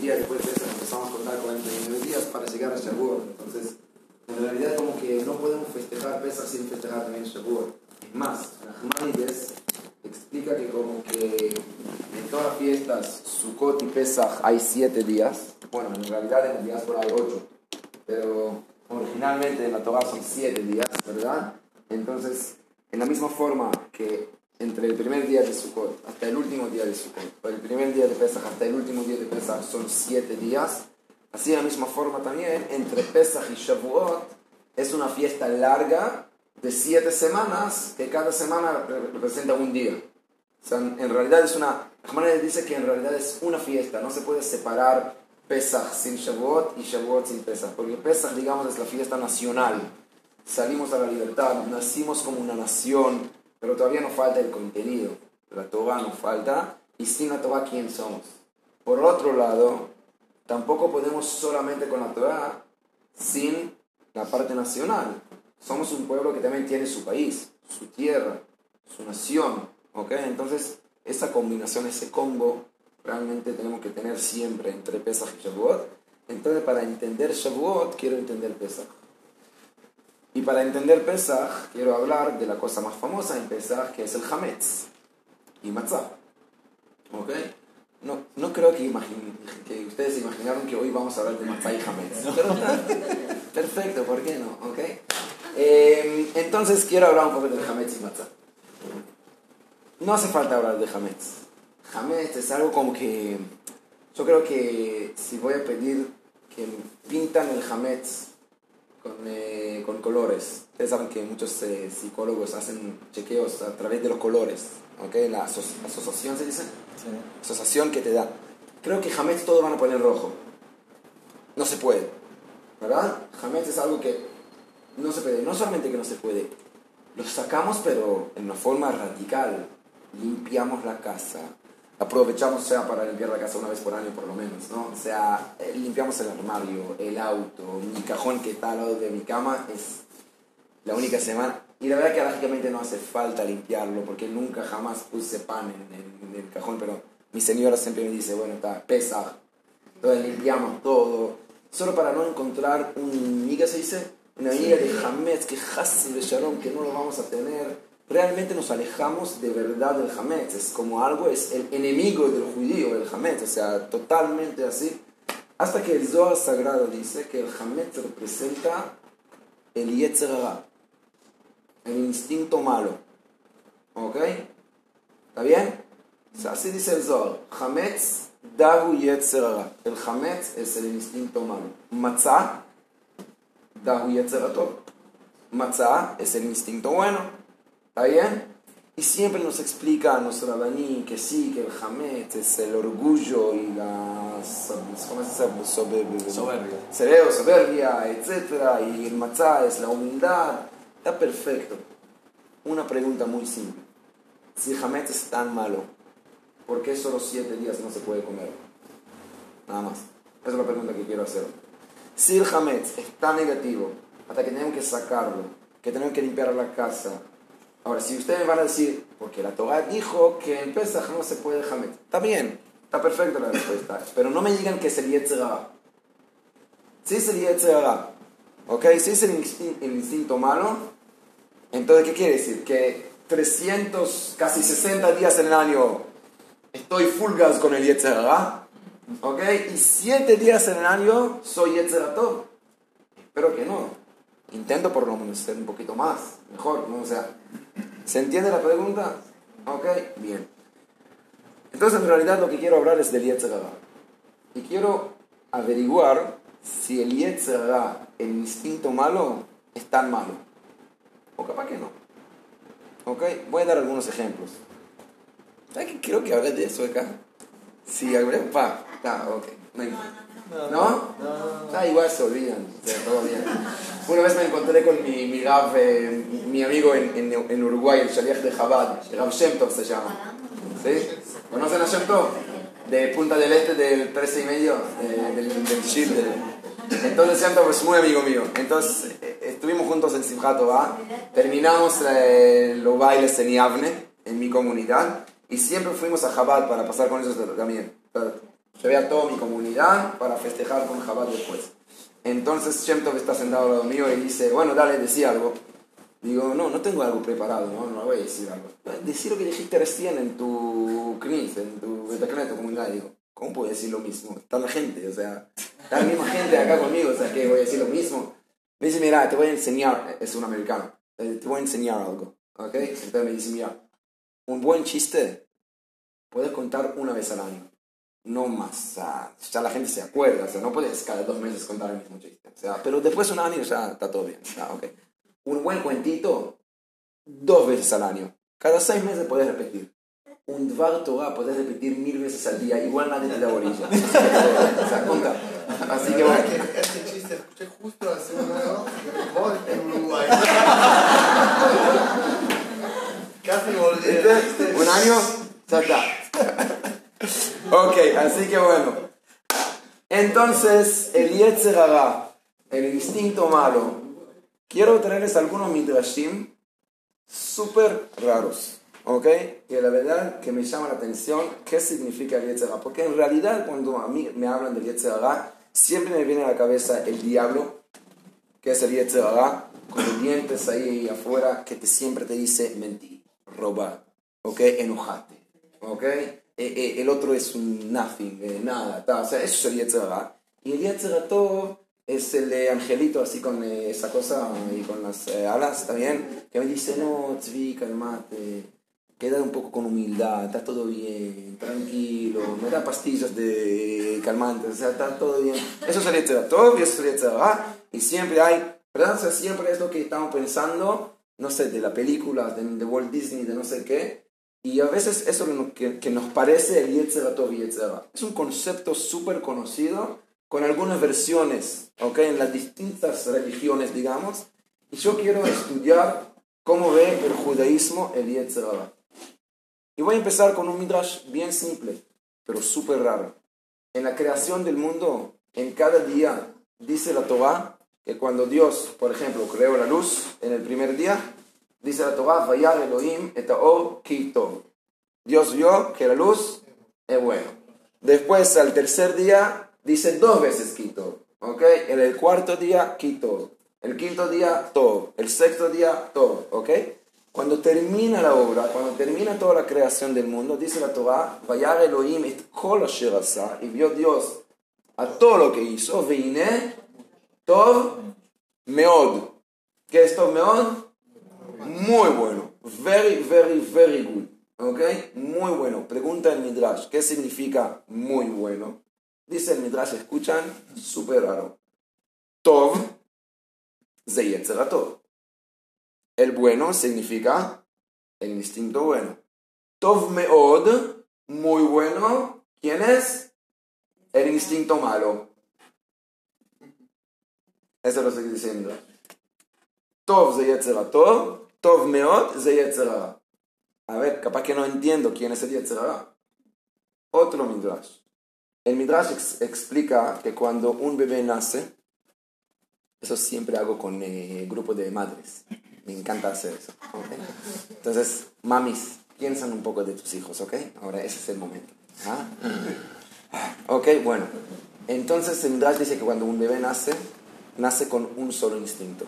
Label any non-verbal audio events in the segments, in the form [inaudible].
días después de eso empezamos a contar 49 días para llegar a Shavuot. Entonces, en realidad como que no podemos festejar Pesach sin festejar también Shavuot. Es más, Nachmanides explica que como que en todas las fiestas, Sukkot y Pesach hay 7 días. Bueno, en realidad en el diáspora hay 8. Pero originalmente en la Torah son 7 días, ¿verdad? Entonces, en la misma forma que entre el primer día de Sukkot hasta el último día de Sukkot, o el primer día de Pesach hasta el último día de Pesach son siete días, así de la misma forma también, entre Pesach y Shavuot es una fiesta larga de siete semanas, que cada semana representa un día. O sea, en realidad es una... Rahman dice que en realidad es una fiesta, no se puede separar Pesach sin Shavuot y Shavuot sin Pesach, porque Pesach, digamos, es la fiesta nacional. Salimos a la libertad, nacimos como una nación, pero todavía nos falta el contenido. La Torah nos falta, y sin la Torah, ¿quién somos? Por otro lado, tampoco podemos solamente con la Torah sin la parte nacional. Somos un pueblo que también tiene su país, su tierra, su nación. ¿ok? Entonces, esa combinación, ese combo, realmente tenemos que tener siempre entre Pesach y Shavuot. Entonces, para entender Shavuot, quiero entender Pesach. Y para entender Pesach, quiero hablar de la cosa más famosa en Pesach, que es el Hametz y Matzah. ¿Ok? No, no creo que, que ustedes imaginaron que hoy vamos a hablar de Matzah y Hametz. Pero perfecto, ¿por qué no? ¿Ok? Eh, entonces quiero hablar un poco del Hametz y Matzah. No hace falta hablar de Hametz. Hametz es algo como que... Yo creo que si voy a pedir que pintan el Hametz con, eh, con colores. Ustedes saben que muchos eh, psicólogos hacen chequeos a través de los colores, ¿ok? La aso asociación se dice. Sí. Asociación que te da. Creo que Hametz todos van a poner rojo. No se puede, ¿verdad? Hametz es algo que no se puede. No solamente que no se puede, lo sacamos pero en una forma radical. Limpiamos la casa, aprovechamos sea para limpiar la casa una vez por año por lo menos, ¿no? O sea, eh, limpiamos el armario, el auto, mi cajón que está al lado de mi cama es la única semana. Y la verdad que lógicamente no hace falta limpiarlo porque nunca jamás puse pan en, el cajón, pero mi señora siempre me dice, bueno, está pesa. Entonces limpiamos todo, solo para no encontrar un, ¿qué se dice? Una amiga de Hametz, que Hassi de Sharon, que no lo vamos a tener realmente nos alejamos de verdad del Hametz. Es como algo, es el enemigo del judío, el Hametz, o sea, totalmente así. Hasta que el Zohar Sagrado dice que el Hametz representa el Yetzerara, el instinto malo. ¿Ok? ¿Está bien? O así dice el Zohar. Hametz, Dahu Yetzerara. El Hametz es el instinto malo. Matzah, Dahu Yetzerato. Matzah es el instinto bueno. ¿Está bien? Y siempre nos explica a nuestro Rabaní que sí, que el Hametz es el orgullo y la ¿cómo se soberbia. Cerebro, soberbia, etc. Y el matzah es la humildad. Está perfecto. Una pregunta muy simple. Si el Hametz es tan malo, ¿por qué solo siete días no se puede comer? Nada más. Esa es la pregunta que quiero hacer. Si el Hametz es tan negativo, hasta que tenemos que sacarlo, que tenemos que limpiar la casa, Ahora, si ustedes me van a decir, porque la Torah dijo que en Pesach no se puede Hametz, está bien, está perfecta la respuesta, pero no me digan que es el Yetzirah. Si es el Yetzirah, ¿ok? Si es el, instinto, malo, entonces, ¿qué quiere decir? Que 300, casi 60 días en el año estoy full gas con el Yetzirah, ¿ok? Y 7 días en el año soy Yetzeratov. Espero que no. Intento por lo menos ser un poquito más, mejor, ¿no? O sea, ¿Se entiende la pregunta? Ok, bien. Entonces, en realidad, lo que quiero hablar es del Yetzirah. Y quiero averiguar si el Yetzirah, el instinto malo, es tan malo. O capaz que no. Ok, voy a dar algunos ejemplos. ¿Sabes que creo que hablé de eso acá? Sí, hablé. Pa, ah, ok. ¿No? ¿No? Ah, igual se olvidan, todo bien. Una vez me encontré con mi, mi eh, mi amigo en, en, en, Uruguay, el Shaliach de Chabad, el Rav Shemtov se llama. ¿Sí? ¿Conocen a Shemtov? De Punta del Este, del 13 y medio, del, del Chile. Entonces Shemtov es muy amigo mío. Entonces eh, estuvimos juntos en Simchat terminamos eh, los bailes en Yavne, en mi comunidad, y siempre fuimos a Chabad para pasar con ellos también Llevé a toda mi comunidad para festejar con Jabat después. Entonces Shem Tov está sentado al lado mío y dice, bueno, dale, decía algo. Digo, no, no tengo algo preparado, no, no voy a decir algo. Decir lo que dijiste recién en tu CNIS, en tu en tu comunidad. Digo, ¿cómo puedo decir lo mismo? Está la gente, o sea, está la misma gente acá conmigo, o sea, que voy a decir lo mismo. Me dice, mira, te voy a enseñar, es un americano, eh, te voy a enseñar algo, ¿ok? Entonces me dice, mira, un buen chiste puedes contar una vez al año, no más. O sea, ya la gente se acuerda, o sea, no puedes cada dos meses contar el mismo chiste. O sea, pero después de un año ya está todo bien, o ok. Un buen cuentito, dos veces al año. Cada seis meses puedes repetir. Un Dvar Torah puedes repetir mil veces al día, igual nadie te da bolilla. [laughs] o sea, conta. Así que bueno. Este chiste escuché justo hace un año en Uruguay. [laughs] Casi volví. Un año, ya está. Ok, así que bueno. Entonces, el Yetzer el instinto malo. Quiero traerles algunos midrashim súper raros. ¿Ok? Y la verdad que me llama la atención qué significa el Yetzer Porque en realidad cuando a mí me hablan del Yetzer siempre me viene a la cabeza el diablo, que es el Yetzer con los dientes ahí afuera, que siempre te dice mentir, robar, ¿ok? Enojate, ¿ok? Eh, eh, el otro es un nothing, eh, nada, o sea, eso es el Yetzer Y el Yetzer es el de Angelito, así con esa cosa y con las alas también, que me dice, no, Tzvi, calmate, queda un poco con humildad, está todo bien, tranquilo, me da pastillas de calmantes, o sea, está todo bien. Eso es el todo y eso es el y siempre hay, ¿verdad? O sea, siempre es lo que estamos pensando, no sé, de la película, de, Walt Disney, de no sé qué, y a veces eso que, que nos parece el Yetzirah y Es un concepto súper conocido, con algunas versiones, ¿ok? En las distintas religiones, digamos, y yo quiero estudiar cómo ve el judaísmo el Yetzirah. Y voy a empezar con un midrash bien simple, pero súper raro. En la creación del mundo, en cada día, dice la Torah que cuando Dios, por ejemplo, creó la luz en el primer día, dice la Torah, Elohim et kitov. Dios vio que la luz es bueno. Después, al tercer día, dice dos veces kitov. ¿Ok? En el cuarto día, kitov. El quinto día, todo. El sexto día, todo. ¿Ok? Cuando termina la obra, cuando termina toda la creación del mundo, dice la Torah, Vayar Elohim et kol y vio Dios a todo lo que hizo, vine tov meod. ¿Qué es tov meod? Muy bueno. Very, very, very good. ¿Ok? Muy bueno. Pregunta el Midrash, ¿qué significa muy bueno? Dice el Midrash, escuchan, súper raro. Tov, ze tov. El bueno significa el instinto bueno. Tov meod, muy bueno. ¿Quién es? El instinto malo. Eso lo estoy diciendo. Tov ze tov, tov meod ze A ver, capaz que no entiendo quién es el yetzerara. Otro midrash. El midrash explica que cuando un bebé nace, eso siempre hago con el eh, grupo de madres. Me encanta hacer eso. Entonces, mamis, piensan un poco de tus hijos, ¿ok? Ahora ese es el momento. ¿Ah? Ok, bueno. Entonces, el Midrash dice que cuando un bebé nace, nace con un solo instinto.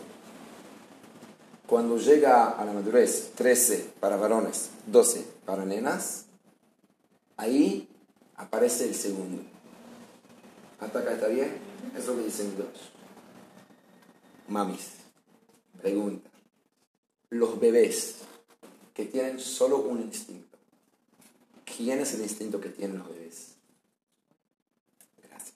Cuando llega a la madurez, 13 para varones, 12 para nenas, ahí aparece el segundo. ¿Hasta acá está bien? Eso es lo que dice el Midrash. Mamis, pregunta los bebés que tienen solo un instinto. ¿Quién es el instinto que tienen los bebés? Gracias.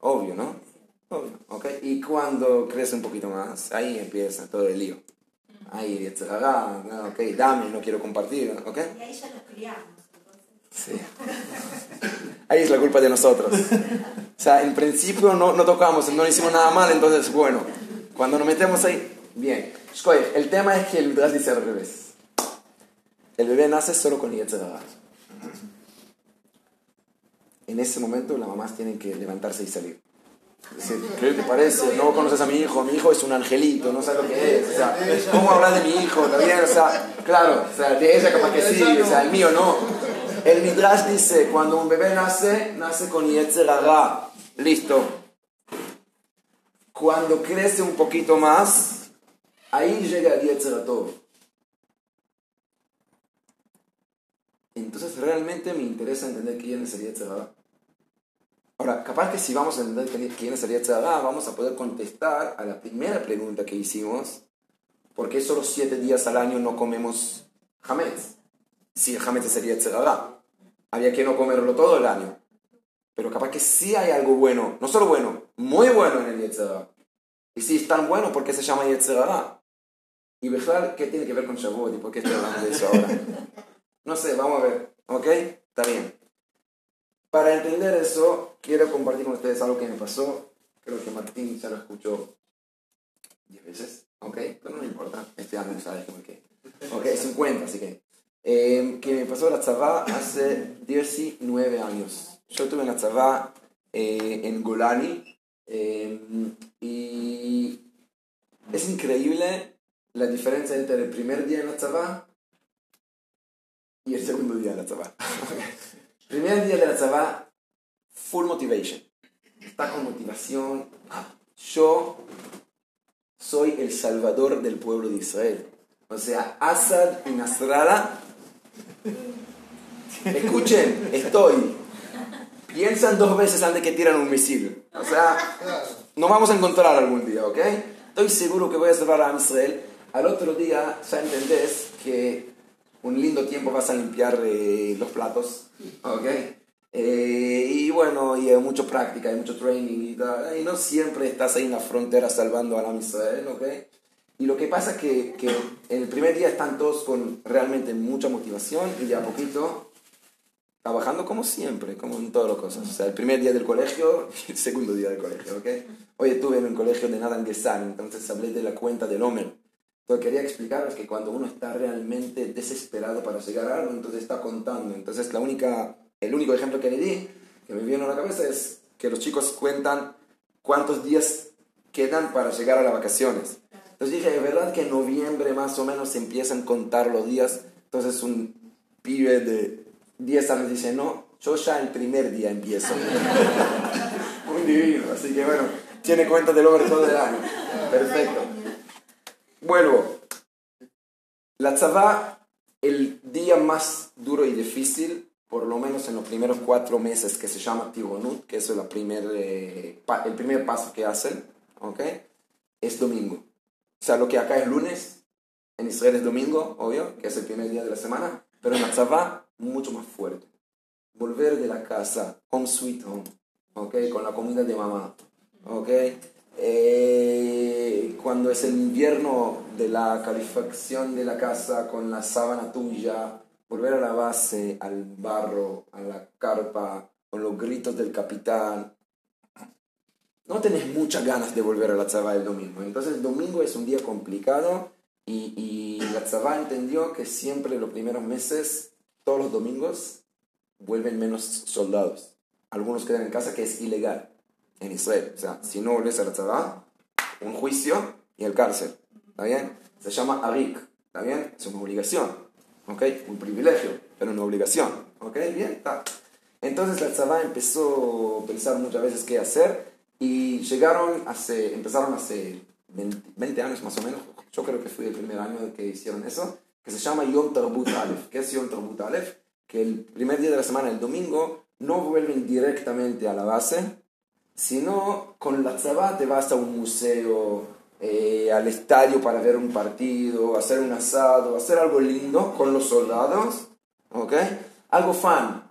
Obvio, ¿no? Obvio, ¿ok? Y cuando crece un poquito más, ahí empieza todo el lío. Ahí, ok, dame, no quiero compartir, ¿ok? Y ahí ya los criamos. Sí. Ahí es la culpa de nosotros. O sea, en principio no, no tocamos, no hicimos nada mal, entonces, bueno, cuando nos metemos ahí, bien. El tema es que el Midrash dice al revés. El bebé nace solo con Yetzirah. En ese momento las mamás tienen que levantarse y salir. ¿Qué te parece? No conoces a mi hijo, mi hijo es un angelito, no sabes lo que es. O sea, ¿cómo hablar de mi hijo? ¿Está bien? O sea, claro, o sea, de ella capaz que sí, o sea, el mío no. El Midrash dice, cuando un bebé nace, nace con Yetzer Hara. Listo. Cuando crece un poquito más, ahí llega el Yetzer todo. Entonces realmente me interesa entender quién es el Yetzer Hara. Ahora, capaz que si vamos a entender quién es el Yetzer Hara, vamos a poder contestar a la primera pregunta que hicimos. ¿Por qué solo siete días al año no comemos Hametz? Si el Hametz sería Yetzer Hara. Había que no comerlo todo el año. Pero capaz que sí hay algo bueno, no solo bueno, muy bueno en el Yetzirah. Y si es tan bueno, ¿por qué se llama Yetzirah? Y Bejlar, ¿qué tiene que ver con Shavuot? ¿Y por qué estoy hablando de eso ahora? No sé, vamos a ver. ¿Ok? Está bien. Para entender eso, quiero compartir con ustedes algo que me pasó. Creo que Martín ya lo escuchó 10 veces. ¿Ok? Pero no importa. Este año sabes como que. Ok, 50, así que. Eh, que me pasó la tzavá hace 19 años. Yo tuve una tzavá eh, en Golani eh, y es increíble la diferencia entre el primer día en la tzavá y el segundo día de la tzavá. [laughs] primer día de la tzavá, full motivation. Está con motivación. Yo soy el salvador del pueblo de Israel. O sea, Asad y Nasrallah. Escuchen, estoy piensan dos veces antes que tiran un misil. O sea, nos vamos a encontrar algún día, ¿ok? Estoy seguro que voy a salvar a Israel. Al otro día ya entendés que un lindo tiempo vas a limpiar eh, los platos, ¿ok? Eh, y bueno, y hay mucha práctica, hay mucho training y tal. Y no siempre estás ahí en la frontera salvando a la Israel, ¿ok? Y lo que pasa es que, que el primer día están todos con realmente mucha motivación y de a poquito trabajando como siempre, como en todas las cosas. O sea, el primer día del colegio [laughs] el segundo día del colegio, ¿ok? Hoy estuve en un colegio de Nadan Gessan, entonces hablé de la cuenta del Homer. Entonces quería explicaros que cuando uno está realmente desesperado para llegar a algo, entonces está contando. Entonces la única, el único ejemplo que le di, que me vino a la cabeza, es que los chicos cuentan cuántos días quedan para llegar a las vacaciones. Entonces dije, es verdad que en noviembre más o menos se empiezan a contar los días. Entonces un pibe de 10 años dice, no, yo ya el primer día empiezo. [laughs] Muy divino, así que bueno, tiene cuenta del hombre todo el año. Perfecto. Vuelvo. La tzavá, el día más duro y difícil, por lo menos en los primeros cuatro meses, que se llama Tigonut, que es la primer, eh, el primer paso que hacen, ¿ok? Es domingo. O sea, lo que acá es lunes, en Israel es domingo, obvio, que es el primer día de la semana, pero en la mucho más fuerte. Volver de la casa, home sweet home, ¿ok? Con la comida de mamá, ¿ok? Eh, cuando es el invierno de la calefacción de la casa con la sábana tuya, volver a la base, al barro, a la carpa, con los gritos del capitán. No tenés muchas ganas de volver a la tzavá el domingo. Entonces el domingo es un día complicado y, y la tzavá entendió que siempre los primeros meses todos los domingos vuelven menos soldados. Algunos quedan en casa, que es ilegal en Israel. O sea, si no vuelves a la tzavá, un juicio y el cárcel. ¿Está bien? Se llama arik. ¿Está bien? Es una obligación. ¿Ok? Un privilegio, pero una obligación. ¿Ok? Bien. Entonces la tzavá empezó a pensar muchas veces qué hacer y llegaron hace, empezaron hace 20, años más o menos. Yo creo que fue el primer año que hicieron eso que se llama Yom Tarbut Aleph. ¿Qué es Yom Tarbut Aleph? Que el primer día de la semana, el domingo, no vuelven directamente a la base, sino con la tzabá te vas a un museo, eh, al estadio para ver un partido, hacer un asado, hacer algo lindo con los soldados, ¿ok? Algo fan.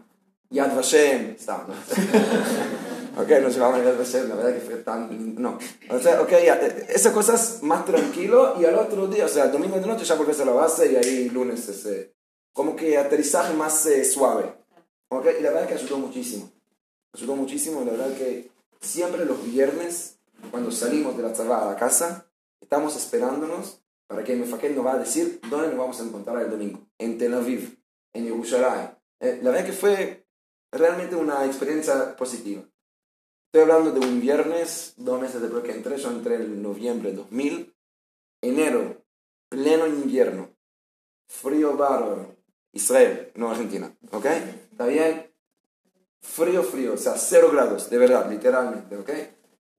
Yad Vashem, está, [laughs] Ok, no llevaban el ser, la verdad que fue tan... No. O sea, ok, eh, esas cosas más tranquilo y al otro día, o sea, el domingo de noche ya volvés a la base y ahí lunes ese... Como que aterrizaje más eh, suave. Ok, y la verdad que ayudó muchísimo. Ayudó muchísimo, la verdad que siempre los viernes, cuando salimos de la charla a la casa, estamos esperándonos para que el nos va a decir dónde nos vamos a encontrar el domingo. En Tel Aviv, en Yerushalayim. Eh, la verdad que fue realmente una experiencia positiva. Estoy hablando de un viernes, dos meses después que entré, yo entré en noviembre de 2000, enero, pleno invierno, frío bárbaro, Israel, no Argentina, ¿ok? ¿Está bien? Frío, frío, o sea, cero grados, de verdad, literalmente, ¿ok?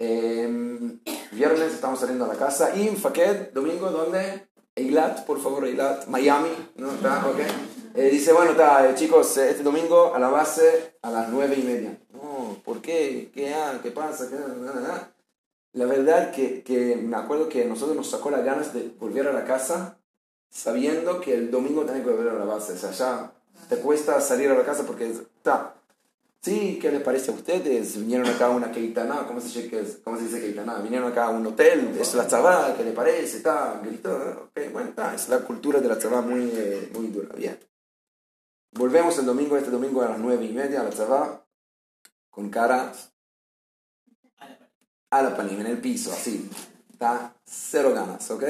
Em, viernes estamos saliendo a la casa y en domingo, ¿dónde? Eilat, por favor, Eilat, Miami, ¿no? ¿Está? ¿Ok? Eh, dice, bueno, está, eh, chicos, eh, este domingo a la base a las nueve y media. No, ¿por qué? ¿Qué, ah, ¿qué pasa? ¿Qué, La verdad que, que me acuerdo que nosotros nos sacó las ganas de volver a la casa sabiendo que el domingo tenés que volver a la base. O sea, ya te cuesta salir a la casa porque está. Sí, ¿qué les parece a ustedes? Vinieron acá a una keitana, ¿cómo se, dice, ¿cómo se dice keitana? Vinieron acá a un hotel, es la tzabá, ¿qué les parece? Está, gritó, ok, bueno, está, es la cultura de la tzabá muy, eh, muy dura, bien. Volvemos el domingo, este domingo a las nueve y media a la tzabá, con cara a la panima, en el piso, así, está, cero ganas, ¿ok?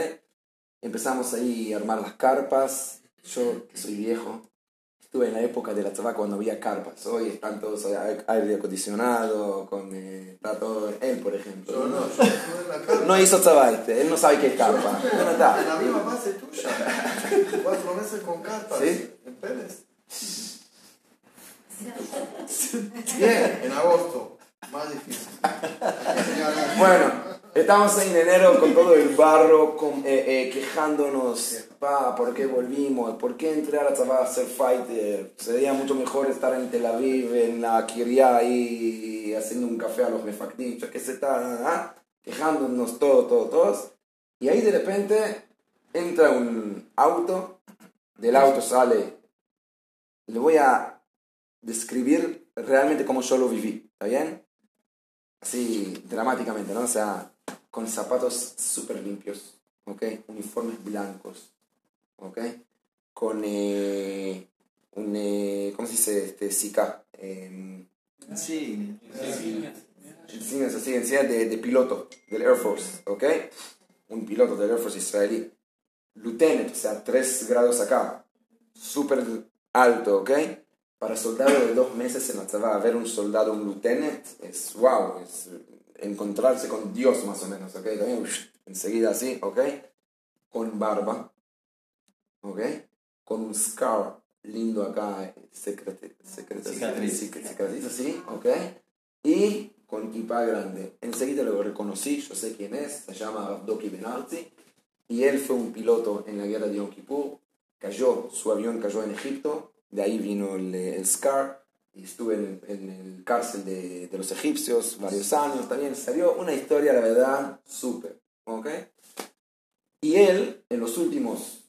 Empezamos ahí a armar las carpas, yo que soy viejo, estuve en la época de la tzabá cuando había carpas. Hoy están todos aire acondicionado, con eh, está todo él, por ejemplo. Yo no, yo estuve en la carpa. No hizo tzabá este, él no sabe qué es carpa. Yo-. En la misma base tuya. Cuatro meses con carpas. ¿Sí? En Pérez. Bien. En agosto. Más difícil. [laughs] Bueno, estamos en enero con todo el barro, con, eh, eh, quejándonos, pa, ¿por qué volvimos? ¿Por qué entré a la a hacer fighter? Sería mucho mejor estar en Tel Aviv, en la Kiria, ahí haciendo un café a los mefakdim, yo qué sé, está, ah, quejándonos todos, todos, todos. Y ahí de repente entra un auto, del auto sale, le voy a describir realmente cómo yo lo viví, ¿está bien? así dramáticamente, ¿no? O sea, con zapatos súper limpios, ¿ok? Uniformes blancos, ¿ok? Con eh, un, eh, ¿cómo se dice? Este, Zika. Eh, Sí, insignias así, insignias de, de piloto del Air Force, ¿ok? Un piloto del Air Force israelí. Lieutenant, o sea, tres grados acá. Súper alto, ¿ok? Para soldado de dos meses en la tzabá, ver un soldado, un lieutenant, es wow, es encontrarse con Dios más o menos, ¿ok? También, enseguida así, ¿ok? Con barba, ¿ok? Con un scar lindo acá, secrete, Cicatriz. cic- cicatriz así, ¿ok? Y con kippah grande. Enseguida lo reconocí, yo sé quién es, se llama Avdoki Benarzi, y él fue un piloto en la guerra de Yom Kippur, cayó, su avión cayó en Egipto, de ahí vino el, el SCAR, y estuve en, en el cárcel de, de los egipcios varios años, también salió una historia, la verdad, súper, ¿ok? Y él, en los últimos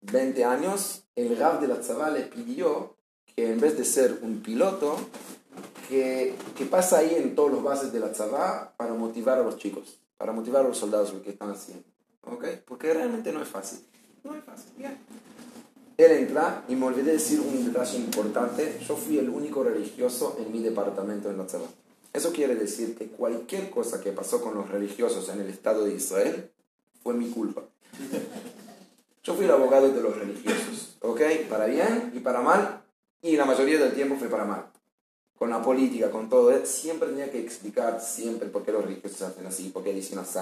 20 años, el Rav de la Tzabá le pidió que en vez de ser un piloto, que, que pasa ahí en todos los bases de la Tzabá para motivar a los chicos, para motivar a los soldados lo que están haciendo. ¿Ok? Porque realmente no es fácil. No es fácil. Bien. Él entra y me olvidé decir un detalle importante. Yo fui el único religioso en mi departamento en la. Eso quiere decir que cualquier cosa que pasó con los religiosos en el Estado de Israel fue mi culpa. Yo fui el abogado de los religiosos, ¿ok? Para bien y para mal, y la mayoría del tiempo fue para mal. Con la política, con todo, eh, siempre tenía que explicar siempre por qué los religiosos hacen así, por qué dicen así,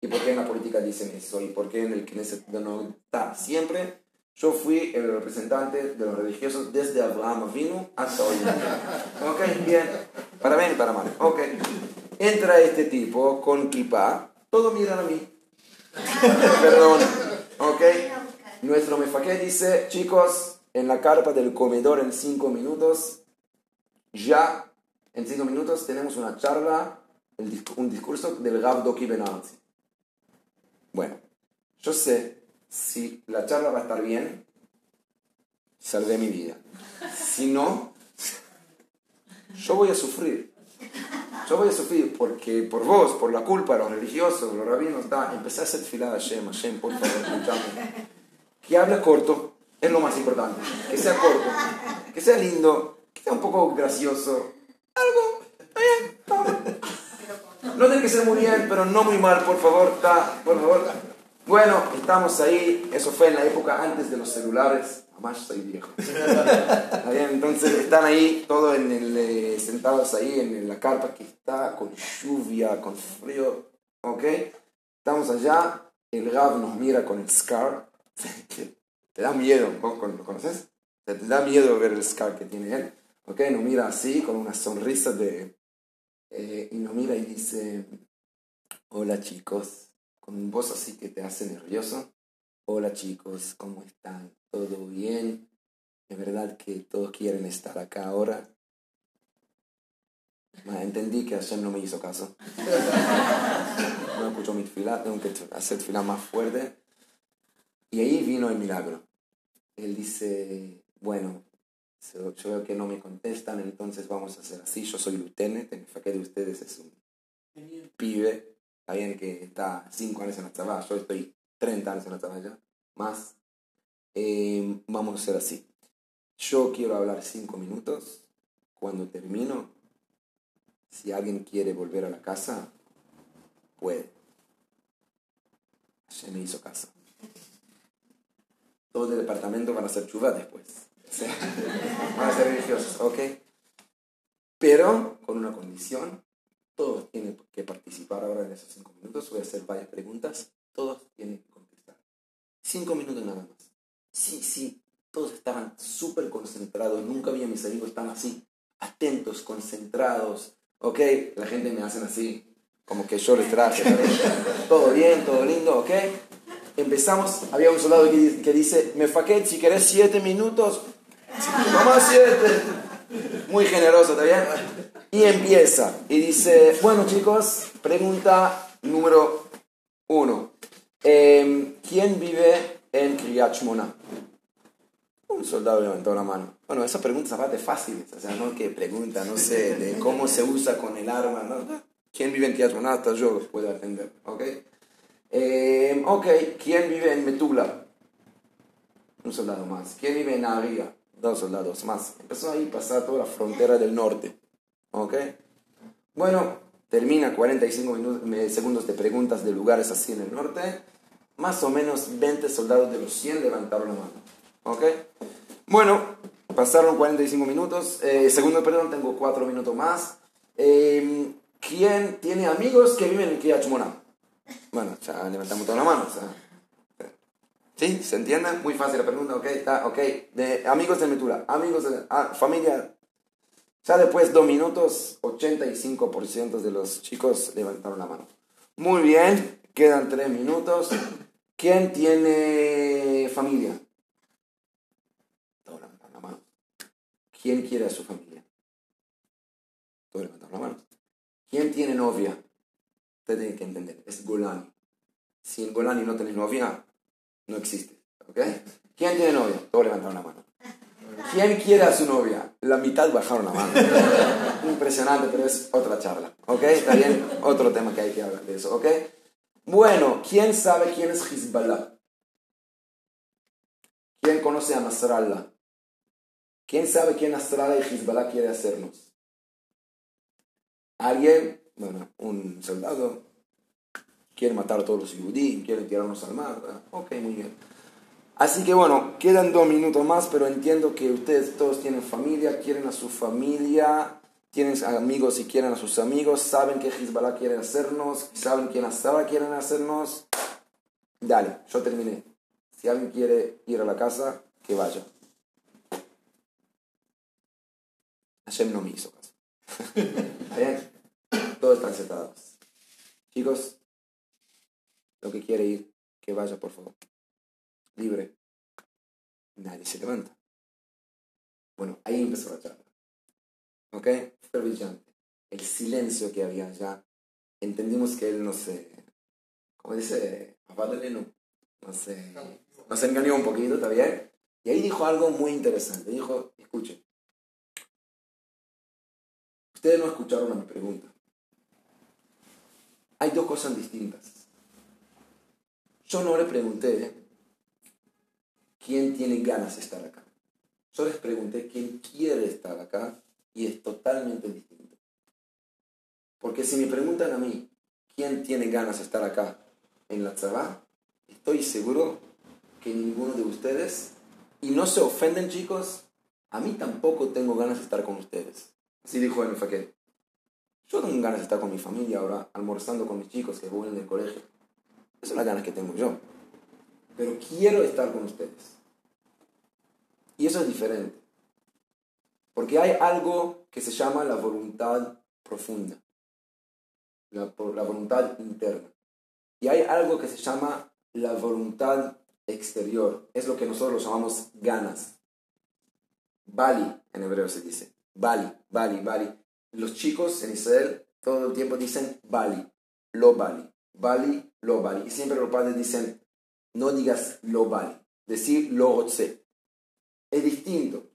y por qué en la política dicen eso, y por qué en el Knesset no está. Siempre yo fui el representante de los religiosos desde Abraham vino hasta hoy en día. ¿Ok? Bien. Para bien y para mal. ¿Ok? Entra este tipo con kippah, todos miran a mí. Perdón. ¿Ok? Nuestro mefaqué dice, chicos, en la carpa del comedor en cinco minutos, ya en cinco minutos tenemos una charla, un discurso del Rav Doki Benarzi. Bueno, yo sé, si la charla va a estar bien, salvé mi vida. Si no, yo voy a sufrir. Yo voy a sufrir porque por vos, por la culpa los religiosos, los rabinos, da, empecé a hacer filada a Hashem, Hashem, por favor, escuchame. Que hable corto, es lo más importante. Que sea corto, que sea lindo, que sea un poco gracioso. Algo, bien. No tiene que ser muy bien, pero no muy mal, por favor, está, por favor. Bueno, estamos ahí, eso fue en la época antes de los celulares. Además, soy viejo. [laughs] Entonces están ahí, todos en el, eh, sentados ahí en la carpa que está con lluvia, con frío, ¿ok? Estamos allá, el Rab nos mira con el scar, [laughs] te da miedo, ¿vos lo conoces? Te da miedo ver el scar que tiene él. ¿Ok? Nos mira así, con una sonrisa de... eh, y nos mira y dice, hola chicos, con voz así que te hace nervioso. Hola chicos, ¿cómo están? ¿Todo bien? ¿Es verdad que todos quieren estar acá ahora? Entendí que Hashem no me hizo caso. [laughs] No escuchó mi fila, tengo que hacer fila más fuerte. Y ahí vino el milagro. Él dice, bueno, yo veo que no me contestan, entonces vamos a hacer así. Yo soy lieutenant, el jefe de ustedes es un pibe, está bien que está 5 años en la trabajo, yo estoy 30 años en la trabajo ya, más. Eh, vamos a hacer así. Yo quiero hablar 5 minutos. Cuando termino, si alguien quiere volver a la casa, puede. Se me hizo caso. Todo el departamento van a hacer chuva después. [laughs] Van a ser religiosos, ¿ok? Pero con una condición, todos tienen que participar ahora en esos cinco minutos. Voy a hacer varias preguntas, todos tienen que contestar. Cinco minutos nada más. Sí, sí, todos estaban súper concentrados. Nunca vi a mis amigos tan así, atentos, concentrados. ¿Ok? La gente me hacen así, como que yo les traje. [laughs] todo bien, todo lindo, ¿ok? Empezamos, había un soldado que, que dice, me faquet, si querés siete minutos, [laughs] nomás siete. Muy generoso, ¿está bien? Y empieza, y dice, bueno chicos, pregunta número uno. Em, ¿Quién vive en Kriyat Shmona? Un soldado levantó la mano. Bueno, esa pregunta es aparte fáciles, o sea, no que pregunta, no sé, de cómo se usa con el arma, ¿no? ¿Quién vive en Kriyat Shmona? Hasta yo los puedo atender, ¿ok? Eh, ¿quién vive en Metula? Un soldado más. ¿Quién vive en Aria? Dos soldados más. Empezó ahí a pasar toda la frontera del norte. ¿Ok? Bueno, termina 45 minutos, eh, segundos de preguntas de lugares así en el norte. Más o menos 20 soldados de los 100 levantaron la mano. ¿Ok? Bueno, pasaron 45 minutos. Eh, segundo, perdón, tengo 4 minutos más. Eh, ¿Quién tiene amigos que viven en Kriyat Shmona? Bueno, ya levantamos toda la mano. o sea. ¿Sí? ¿Se entiende? Muy fácil la pregunta, ok, está, ok. De amigos de Metura, amigos de ah, familia. Después de dos minutos, 85% de los chicos levantaron la mano. Muy bien, quedan tres minutos. ¿Quién tiene familia? Todos levantaron la mano. ¿Quién quiere a su familia? Todos levantaron la mano. ¿Quién tiene novia? Ustedes tienen que entender, es Golani. Si en Golani no tenés novia, no existe. ¿Ok? ¿Quién tiene novia? Todos levantaron la mano. ¿Quién quiere a su novia? La mitad bajaron la mano. [laughs] Impresionante, pero es otra charla. ¿Ok? Bien, otro tema que hay que hablar de eso. ¿Ok? Bueno, ¿quién sabe quién es Hezbollah? ¿Quién conoce a Nasrallah? ¿Quién sabe quién Nasrallah y Hezbollah quiere hacernos? ¿Alguien? Bueno, un soldado quiere matar a todos los judíos, quiere tirarnos al mar. Ok, muy bien. Así que bueno, quedan dos minutos más, pero entiendo que ustedes todos tienen familia, quieren a su familia, tienen amigos y quieren a sus amigos, saben que Hezbollah quiere hacernos, saben que Nasara quieren hacernos. Dale, yo terminé. Si alguien quiere ir a la casa, que vaya. Hashem no me hizo caso. [laughs] ¿Está bien? Todos están sentados. Chicos, lo que quiere ir, que vaya, por favor. Libre. Nadie se levanta. Bueno, ahí empezó la charla. ¿Ok? Fue brillante. El silencio que había allá. Entendimos que él no se... ¿Cómo dice? Apárdale, no. No se... Nos engañó un poquito, ¿está? Y ahí dijo algo muy interesante. Dijo, escuchen. Ustedes no escucharon a mi pregunta. Hay dos cosas distintas. Yo no le pregunté quién tiene ganas de estar acá. Yo les pregunté quién quiere estar acá y es totalmente distinto. Porque si me preguntan a mí quién tiene ganas de estar acá en la tzabá, estoy seguro que ninguno de ustedes, y no se ofenden chicos, a mí tampoco tengo ganas de estar con ustedes. Así dijo el Faquet. Yo tengo ganas de estar con mi familia ahora, almorzando con mis chicos que vuelven del colegio. Esas son las ganas que tengo yo. Pero quiero estar con ustedes. Y eso es diferente. Porque hay algo que se llama la voluntad profunda, la, la voluntad interna. Y hay algo que se llama la voluntad exterior. Es lo que nosotros llamamos ganas. Bali, en hebreo se dice. Bali, Bali, Bali. Los chicos en Israel todo el tiempo dicen Bali, lo Bali, Bali, lo Bali. Y siempre los padres dicen, no digas lo Bali, decir lo Otse. Es distinto.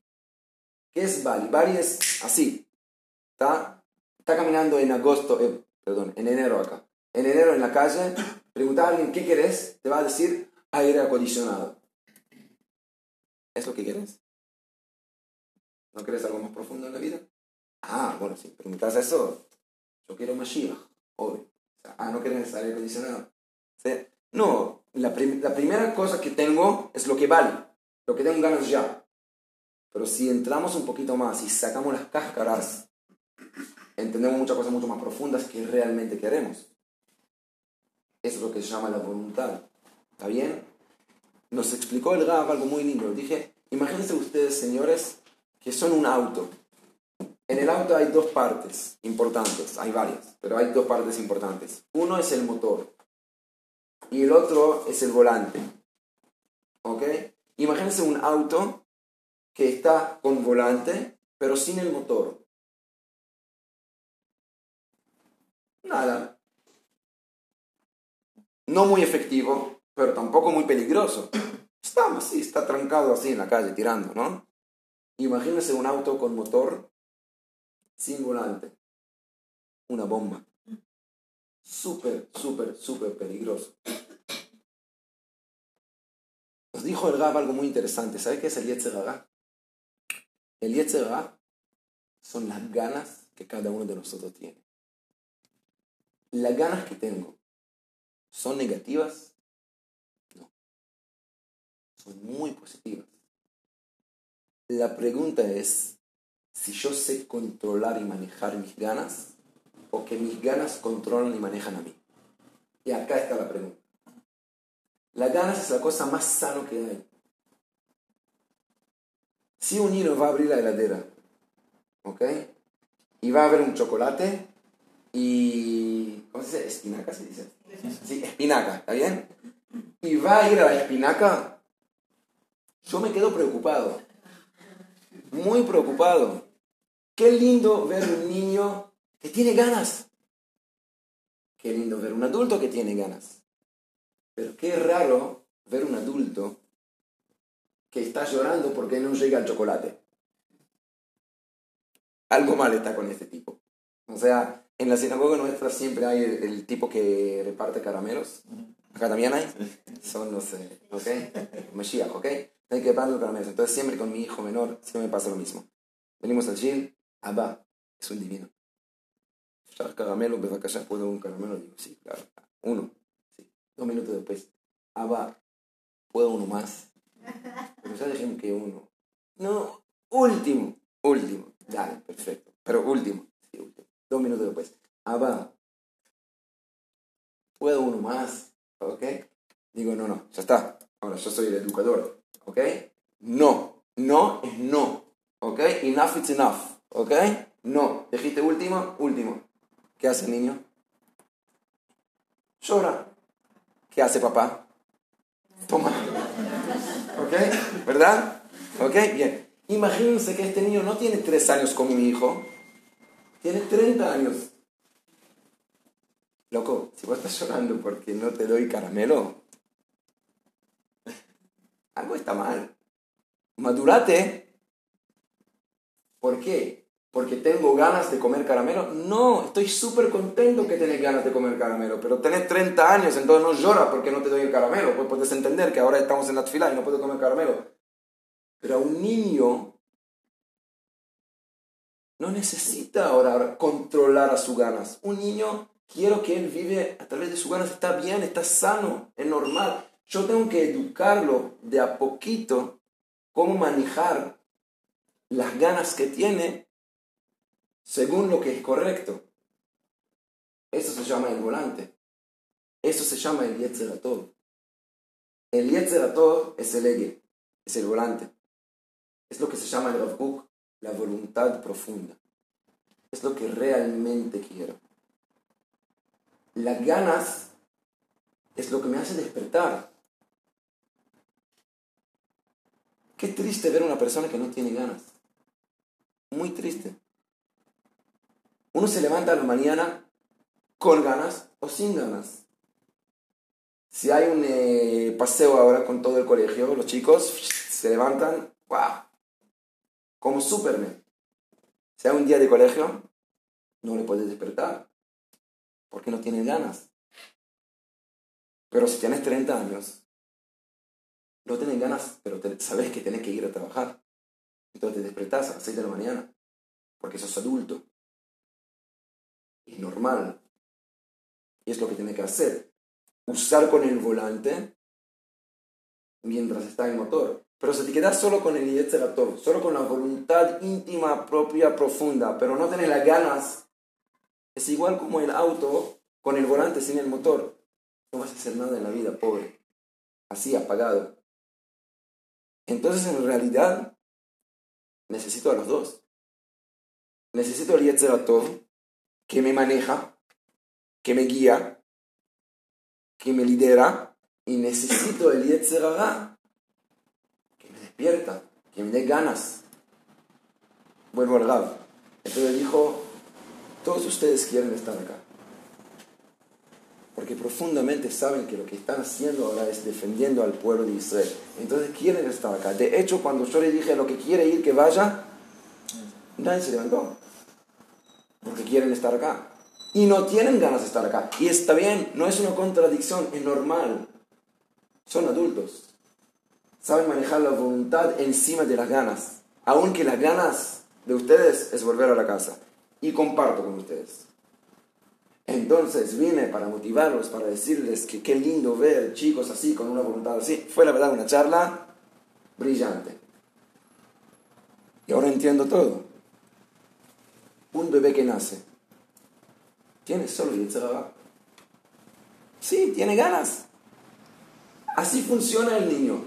¿Qué es Bali? Bali es así. Está, está caminando en agosto, eh, perdón, en enero acá. En enero en la calle, preguntar a alguien qué querés, te va a decir aire acondicionado. ¿Es lo que quieres? ¿No quieres algo más profundo en la vida? Ah, bueno, si preguntas eso, yo quiero Mashiach, obvio. ah, no quieres aire acondicionado. No, la, la primera cosa que tengo es lo que vale, lo que tengo ganas ya. Pero si entramos un poquito más y sacamos las cáscaras, entendemos muchas cosas mucho más profundas que realmente queremos. Eso es lo que se llama la voluntad. ¿Está bien? Nos explicó el Gab algo muy lindo. Dije, imagínense ustedes, señores, que son un auto. En el auto hay dos partes importantes, hay varias, pero hay dos partes importantes. Uno es el motor y el otro es el volante. ¿Ok? Imagínense un auto que está con volante, pero sin el motor. Nada. No muy efectivo, pero tampoco muy peligroso. Está así, está trancado así en la calle tirando, ¿no? Imagínense un auto con motor sin volante. Una bomba. Súper, súper, súper peligroso. Nos dijo el Gab algo muy interesante. ¿Sabe qué es el Yetzerara? El Yetzerara son las ganas que cada uno de nosotros tiene. Las ganas que tengo son negativas? No. Son muy positivas. La pregunta es si yo sé controlar y manejar mis ganas o que mis ganas controlan y manejan a mí. Y acá está la pregunta. Las ganas es la cosa más sano que hay. Si un niño va a abrir la heladera, ¿ok? Y va a haber un chocolate y... ¿Cómo se dice? ¿Espinaca se dice? Sí, espinaca, ¿está bien? Y va a ir a la espinaca. Yo me quedo preocupado. Muy preocupado. Qué lindo ver un niño que tiene ganas. Qué lindo ver un adulto que tiene ganas. Pero qué raro ver un adulto que está llorando porque no llega el chocolate. Algo mal está con este tipo. O sea, en la sinagoga nuestra siempre hay el, tipo que reparte caramelos. Acá también hay. Son los, eh, ¿ok? Mashiach, ¿ok? Hay que repartir caramelos. Entonces siempre con mi hijo menor siempre me pasa lo mismo. Venimos al gym, Abba, es un divino. Caramelo, ya ¿puedo un caramelo? Digo, sí, claro. Uno. Dos minutos después, Abba, ¿puedo uno más? Pero ya dejemos que uno. No, último, último. Dale, perfecto. Pero último. Sí, último. Dos minutos después. Abba, ¿puedo uno más? ¿Ok? Digo, no, no, ya está. Ahora, yo soy el educador. ¿Ok? No. No es no. ¿Ok? Enough is enough. ¿Ok? No. Dijiste último, último. ¿Qué hace niño? Llora. ¿Qué hace papá? Toma. ¿Ok? ¿Verdad? ¿Ok? Bien. Imagínense que este niño no tiene tres años como mi hijo. Tiene 30 años. Loco, si vos estás llorando porque no te doy caramelo, algo está mal. Madurate. ¿Por qué? ¿Porque tengo ganas de comer caramelo? No, estoy súper contento que tenés ganas de comer caramelo, pero tenés 30 años, entonces no lloras porque no te doy el caramelo. Pues puedes entender que ahora estamos en la fila y no puedo comer caramelo. Pero a un niño no necesita ahora controlar a sus ganas. Un niño, quiero que él vive a través de sus ganas, está bien, está sano, es normal. Yo tengo que educarlo de a poquito cómo manejar las ganas que tiene según lo que es correcto. Eso se llama el volante. Eso se llama el Yetzeratov. El Yetzeratov es el eje, es el volante. es lo que se llama el Rav la voluntad profunda. Es lo que realmente quiero. Las ganas es lo que me hace despertar. Qué triste ver a una persona que no tiene ganas. Muy triste. Uno se levanta a la mañana con ganas o sin ganas. Si hay un eh, paseo ahora con todo el colegio, los chicos se levantan, ¡wow! Como Superman. Si hay un día de colegio, no le puedes despertar, porque no tienes ganas. Pero si tienes 30 años, no tienes ganas, pero sabes que tienes que ir a trabajar. Entonces te despertas a las 6 de la mañana, porque sos adulto. Normal. Y es lo que tienes que hacer. Usar con el volante mientras está el motor. Pero si te quedas solo con el Yetzerator, solo con la voluntad íntima, propia, profunda, pero no tienes las ganas, es igual como el auto con el volante sin el motor. No vas a hacer nada en la vida, pobre. Así, apagado. Entonces, en realidad, necesito a los dos. Necesito el Yetzerator, que me maneja, que me guía, que me lidera, y necesito el Yetzerara, que me despierta, que me dé ganas. Vuelvo al. Entonces dijo, todos ustedes quieren estar acá. Porque profundamente saben que lo que están haciendo ahora es defendiendo al pueblo de Israel. Entonces quieren estar acá. De hecho, cuando yo le dije lo que quiere ir, que vaya, nadie se levantó porque quieren estar acá. Y no tienen ganas de estar acá. Y está bien, no es una contradicción, es normal. Son adultos. Saben manejar la voluntad encima de las ganas. Aunque las ganas de ustedes es volver a la casa. Y comparto con ustedes. Entonces vine para motivarlos, para decirles que qué lindo ver chicos así, con una voluntad así. Fue la verdad una charla brillante. Y ahora entiendo todo un bebé que nace, tiene solo Yetzirah. Sí, tiene ganas. Así funciona el niño.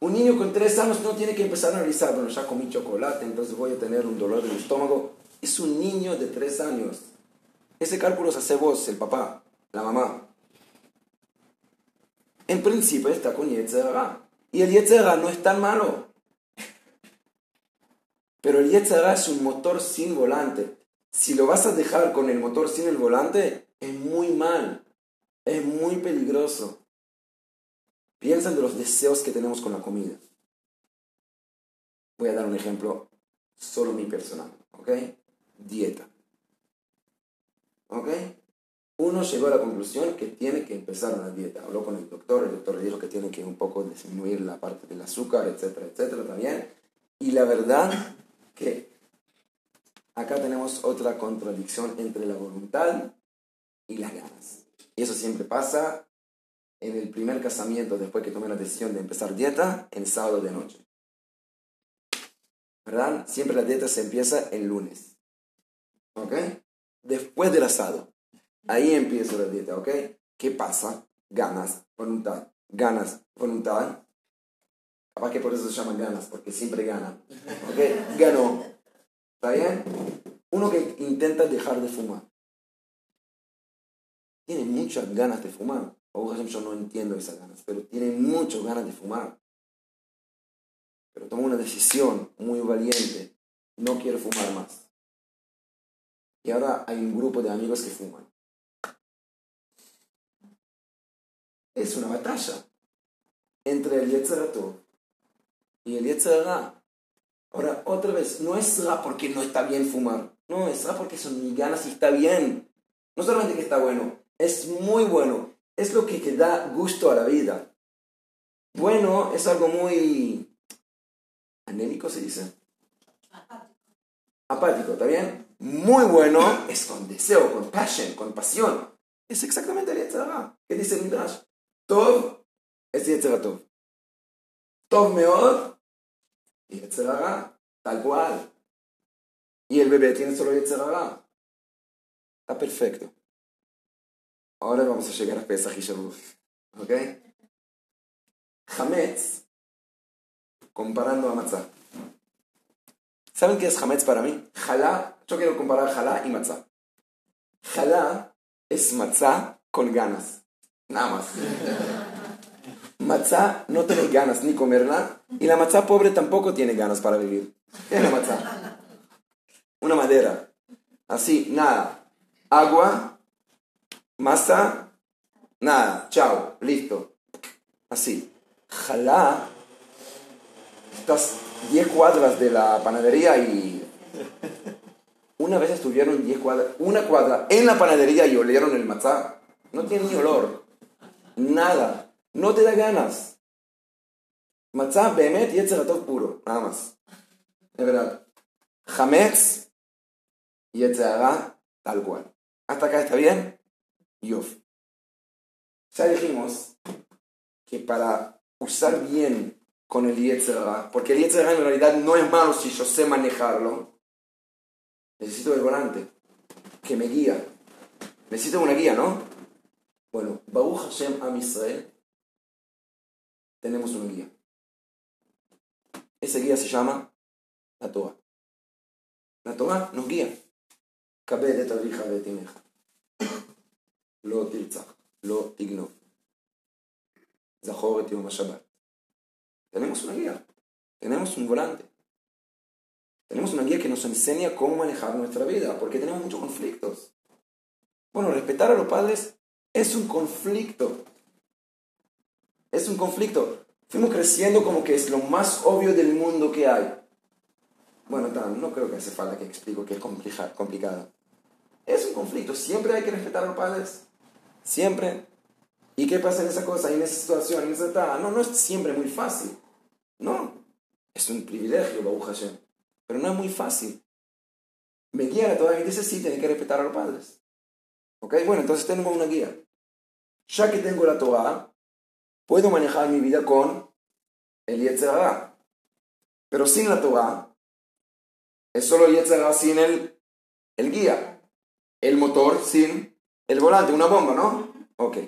Un niño con tres años no tiene que empezar a analizar, bueno, ya comí chocolate, entonces voy a tener un dolor en estómago. Es un niño de tres años. Ese cálculo se hace vos, el papá, la mamá. En principio está con Yetzirah. Y el Yetzirah no es tan malo. Pero el Yetzirah es un motor sin volante. Si lo vas a dejar con el motor sin el volante, es muy mal. Es muy peligroso. Piensa en los deseos que tenemos con la comida. Voy a dar un ejemplo, solo mi personal, ¿ok? Dieta. ¿Ok? Uno llegó a la conclusión que tiene que empezar una dieta. Habló con el doctor, el doctor le dijo que tiene que un poco disminuir la parte del azúcar, etcétera, etcétera, también. Y la verdad que acá tenemos otra contradicción entre la voluntad y las ganas. Y eso siempre pasa en el primer casamiento después que tomé la decisión de empezar dieta, en sábado de noche. ¿Verdad? Siempre la dieta se empieza el lunes. ¿Ok? Después del asado. Ahí empieza la dieta, ¿ok? ¿Qué pasa? Ganas, voluntad. Ganas, voluntad. Capaz que por eso se llaman ganas, porque siempre ganan. ¿Ok? Ganó. ¿Está bien? Uno que intenta dejar de fumar. Tiene muchas ganas de fumar. Yo no entiendo esas ganas, pero tiene muchas ganas de fumar. Pero toma una decisión muy valiente. No quiero fumar más. Y ahora hay un grupo de amigos que fuman. Es una batalla entre el Yetzerato y el Yetzirah. Ahora, otra vez, no es Ra porque no está bien fumar. No, es Ra porque son mis ganas y está bien. No solamente que está bueno, es muy bueno. Es lo que, te da gusto a la vida. Bueno es algo muy... anémico se dice. Apático, ¿está bien? Muy bueno es con deseo, con passion, con pasión. Es exactamente el Yetzirah. ¿Qué dice el Midrash? Tov es Yetzirah Tov. Tov meod y Yetzerara, tal cual. Y el bebé tiene solo Yetzerara. Está perfecto. Ahora vamos a llegar a Pesach y Shavuot. ¿Ok? Hametz comparando a matzá. ¿Saben qué es hametz para mí? Jalá, yo quiero comparar jalá y matzá. Jalá es matzá con ganas, nada más. Matzá no tiene ganas ni comerla y la matzá pobre tampoco tiene ganas para vivir. ¿Qué es la matzá? Una madera. Así, nada. Agua, masa, nada. Chao, listo. Así. Jalá. Estás 10 cuadras de la panadería y. Una vez estuvieron 10 cuadras, una cuadra en la panadería y olieron el matzá. No tiene ni olor. Nada. No te da ganas. Matzá, behemet, yetzeratov puro. Nada más. De verdad. Hametz, yetzerá, tal cual. ¿Hasta acá está bien? Yuf. Ya dijimos que para usar bien con el Yetzerá, porque el Yetzerá en realidad no es malo si yo sé manejarlo, necesito el volante, que me guía. Necesito una guía, ¿no? Bueno, Baruch Hashem Am Israel, tenemos un guía. Ese guía se llama la Torah. La Torah nos guía. Betimeja. Lo tirzach. Lo ignov. Zahoret yom Shabbat. Tenemos una guía. Tenemos un volante. Tenemos una guía que nos enseña cómo manejar nuestra vida, porque tenemos muchos conflictos. Bueno, respetar a los padres es un conflicto. Es un conflicto. Fuimos creciendo como que es lo más obvio del mundo que hay. Bueno, no creo que hace falta que explico que es complicado. Es un conflicto. Siempre hay que respetar a los padres. Siempre. ¿Y qué pasa en esa cosa, en esa situación, en esa etapa? No, no es siempre muy fácil. No. Es un privilegio, Baruch Hashem. Pero no es muy fácil. Me guía todavía dice sí, tiene que respetar a los padres. ¿Ok? Bueno, entonces tengo una guía. Ya que tengo la Torah, puedo manejar mi vida con el Yetzirah. Pero sin la Torah, es solo el Yetzirah sin el, el guía el motor sin el volante, una bomba, ¿no? Ok.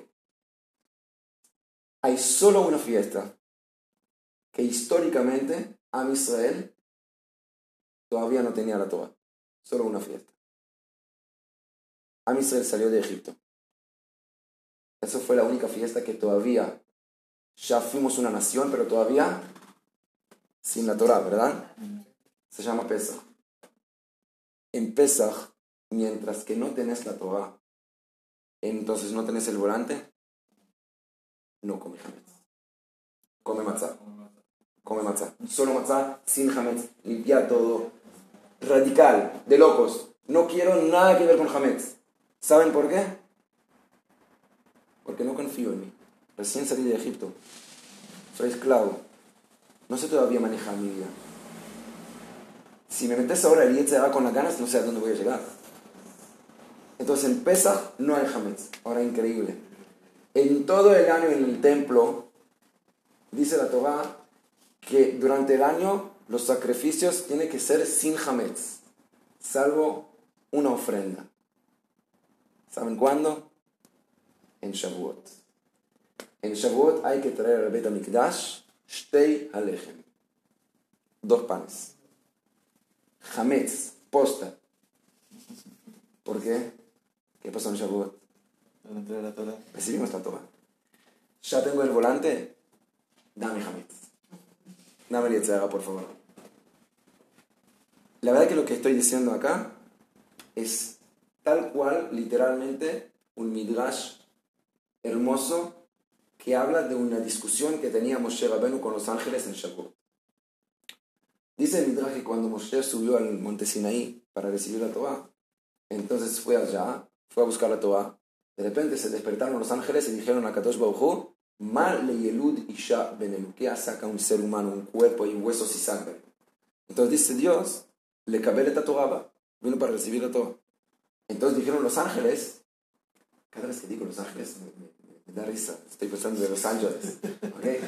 Hay solo una fiesta que históricamente Am Israel todavía no tenía la Torah. Solo una fiesta. Am Israel salió de Egipto. Esa fue la única fiesta que todavía ya fuimos una nación, pero todavía sin la Torah, ¿verdad? Se llama Pesach. En Pesach mientras que no tenés la Torah, entonces no tenés el volante, no come hametz. Come matzah. Come matzah. Solo matzah, sin hametz. Limpia todo. Radical, de locos. No quiero nada que ver con hametz. ¿Saben por qué? Porque no confío en mí. Recién salí de Egipto. Soy esclavo. No sé todavía manejar mi vida. Si me metes ahora el va con las ganas, no sé a dónde voy a llegar. Entonces en Pesach no hay Hametz. Ahora increíble. En todo el año en el templo, dice la Torah, que durante el año los sacrificios tienen que ser sin Hametz, salvo una ofrenda. ¿Saben cuándo? En Shavuot. En Shavuot hay que traer al Bet HaMikdash Shtei Alechem. Dos panes. Hametz, posta. ¿Por qué? ¿Qué pasó en Shavuot? Recibimos la Torah. Ya tengo el volante. Dame Hametz. Dame el por favor. La verdad que lo que estoy diciendo acá es tal cual, literalmente, un midrash hermoso que habla de una discusión que tenía Moshe Rabenu con los ángeles en Shavuot. Dice el midrash que cuando Moshe subió al monte Sinaí para recibir la Torah, entonces fue allá fue a buscar la Torah. De repente se despertaron los ángeles y dijeron a Kadosh Baruj Mal le yelud isha benelu. ¿Qué saca un ser humano, un cuerpo y huesos y sangre? Entonces dice Dios, le cabele la Torah, vino para recibir la Torah. Entonces dijeron los ángeles, cada vez que digo los ángeles me, da risa, estoy pensando de Los Ángeles. ¿okay?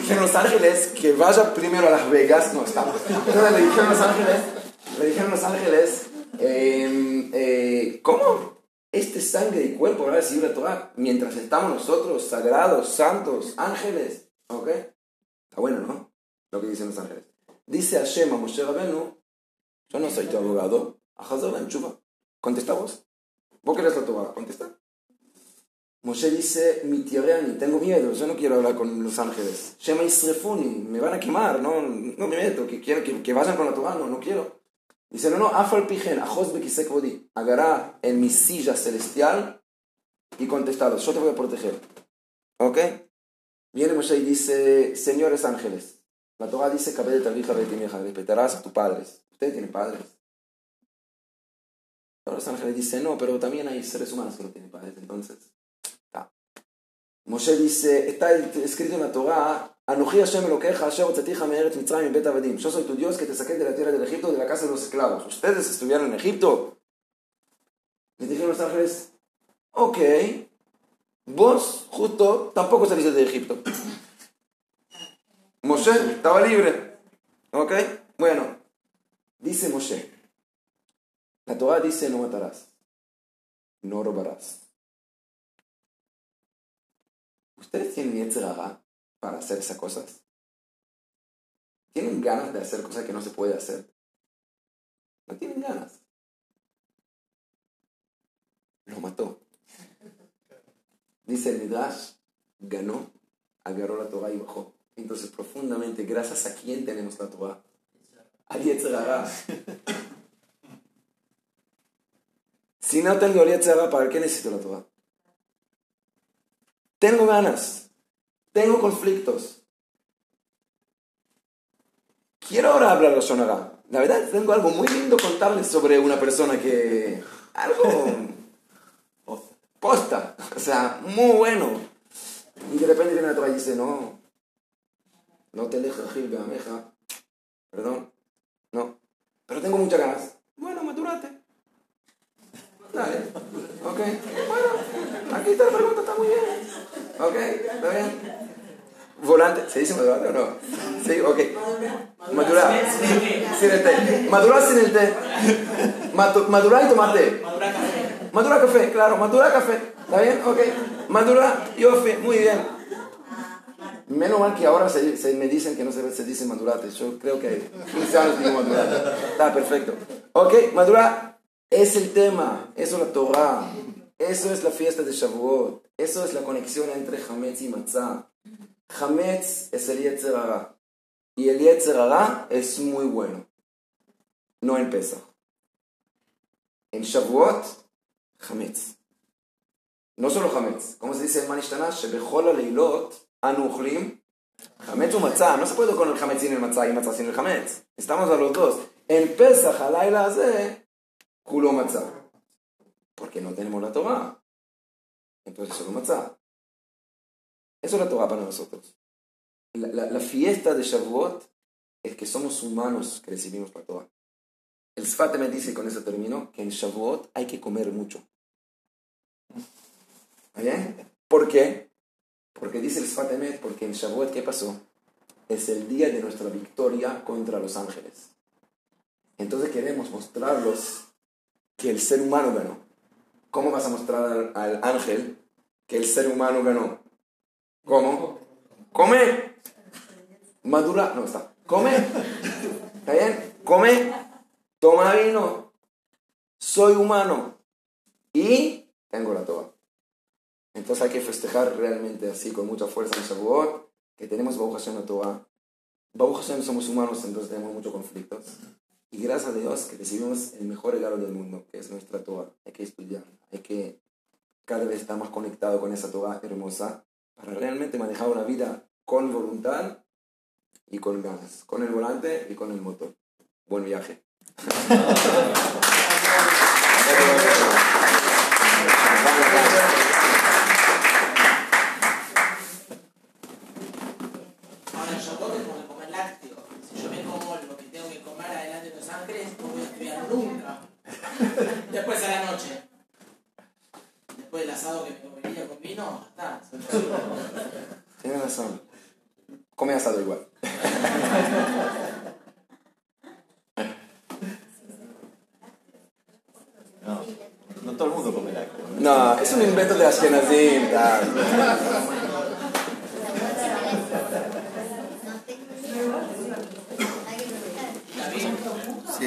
dijeron los ángeles que vaya primero a Las Vegas, no. Entonces le dijeron los ángeles, le dijeron los ángeles, em, eh, ¿cómo? este sangre y cuerpo va a recibir la Torah mientras estamos nosotros, sagrados, santos, ángeles. ¿Ok? Está bueno, ¿no? lo que dicen los ángeles. Dice Hashem a Moshe Rabenu, yo no soy tu abogado, a Hazar Chuba. Contesta vos. Vos querés la Torah, contesta. Moshe dice, mi ni tengo miedo, yo no quiero hablar con los ángeles. Shema Isrefuni, me van a quemar, no, no me meto, que, quiero, que, que vayan con la Torah, no, no quiero. Dice, no, no, Afal Pijen, Ajos Bekisek agarrá en mi silla celestial y contestado, yo te voy a proteger. ¿Ok? Viene Moshe y dice, señores ángeles, la Torah dice, de Tarija respetarás a tus padres. Ustedes tienen padres. Los ángeles dicen, no, pero también hay seres humanos que no tienen padres, entonces Moshe dice, está escrito en la Torah, Anoji Hashem Asher Otzaticha Me'eret Mitzrayim Bet. Yo soy tu Dios que te saqué de la tierra del Egipto, de la casa de los esclavos. ¿Ustedes estuvieron en Egipto? Le dijeron los ángeles, ok, vos justo tampoco saliste de Egipto. [coughs] Moshe estaba libre. ¿Ok? Bueno, dice Moshe, la Torah dice no matarás, no robarás ¿Ustedes tienen Yetzirah para hacer esas cosas? ¿Tienen ganas de hacer cosas que no se puede hacer? No tienen ganas. Lo mató. Dice el Midrash, ganó, agarró la Torah y bajó. Entonces, profundamente, gracias a quién tenemos la Torah? A Yetzirah. si no tengo Yetzirah, ¿para qué necesito la Torah? Tengo ganas. Tengo conflictos. Quiero ahora hablar de Shonara. La verdad, tengo algo muy lindo contarles sobre una persona que. Algo. posta. O sea, muy bueno. Y de repente viene otra y dice: No. No te dejes Gil ameja. Perdón. No. Pero tengo muchas ganas. Bueno, maturate. Dale. Ok. Bueno, aquí está la pregunta, está muy bien. ¿Ok? ¿Está bien? Volante, ¿se dice madurante o no? Sí, ok. Madurar. Sin el té. Madurar sin el té. Madurar y tomar té. Madurar café, claro, madurar café. ¿Está bien? Ok. Madurar, yo muy bien. Menos mal que ahora se, se, me dicen que no se, se dice madurate. Yo creo que 15 años digo madurate. Está perfecto. Ok, madurar es el tema. Eso es la Torah. Eso es la fiesta de Shavuot. Eso es la conexión entre Hametz y Matzah. Hametz es el Yetzer Y el Yetzer es muy bueno. No en. En Shavuot, Hametz. No solo Hametz. ¿Cómo se dice en Manishtana? Shebechol leilot anuchlim Hametz o Matzah. No se puede con el Hametz sin el Matzah y Matzah sin el Hametz. Estamos a los dos. En Pesach, Laila hace, Kulo Matzah. Porque no tenemos la Torah. Entonces solo matzah. Eso es la Torah para nosotros. La, fiesta de Shavuot es que somos humanos que recibimos la Torah. El Sfat me dice, con eso termino, que en Shavuot hay que comer mucho. ¿Bien? ¿Por qué? Porque dice el Sfat porque en Shavuot, ¿qué pasó? Es el día de nuestra victoria contra los ángeles. Entonces queremos mostrarlos que el ser humano ganó. ¿Cómo vas a mostrar al, ángel que el ser humano ganó? ¿Cómo? Come. Madura. No está. Come. ¿Está bien? Come. Toma vino. Soy humano. Y tengo la toba. Entonces hay que festejar realmente así con mucha fuerza en Shavuot, que tenemos Baruch Hashem la Torah. Baruch somos humanos, entonces tenemos muchos conflictos. Y gracias a Dios que recibimos el mejor regalo del mundo, que es nuestra Torah. Hay que estudiar, hay que cada vez estar más conectado con esa Torah hermosa para realmente manejar una vida con voluntad y con ganas, con el volante y con el motor. Buen viaje. [laughs] Después a la noche. Después del asado que me comería con vino, está. Tienes razón. Come asado igual. No, no todo el mundo come lácteos. No, es un invento de Ashkenazim. tal.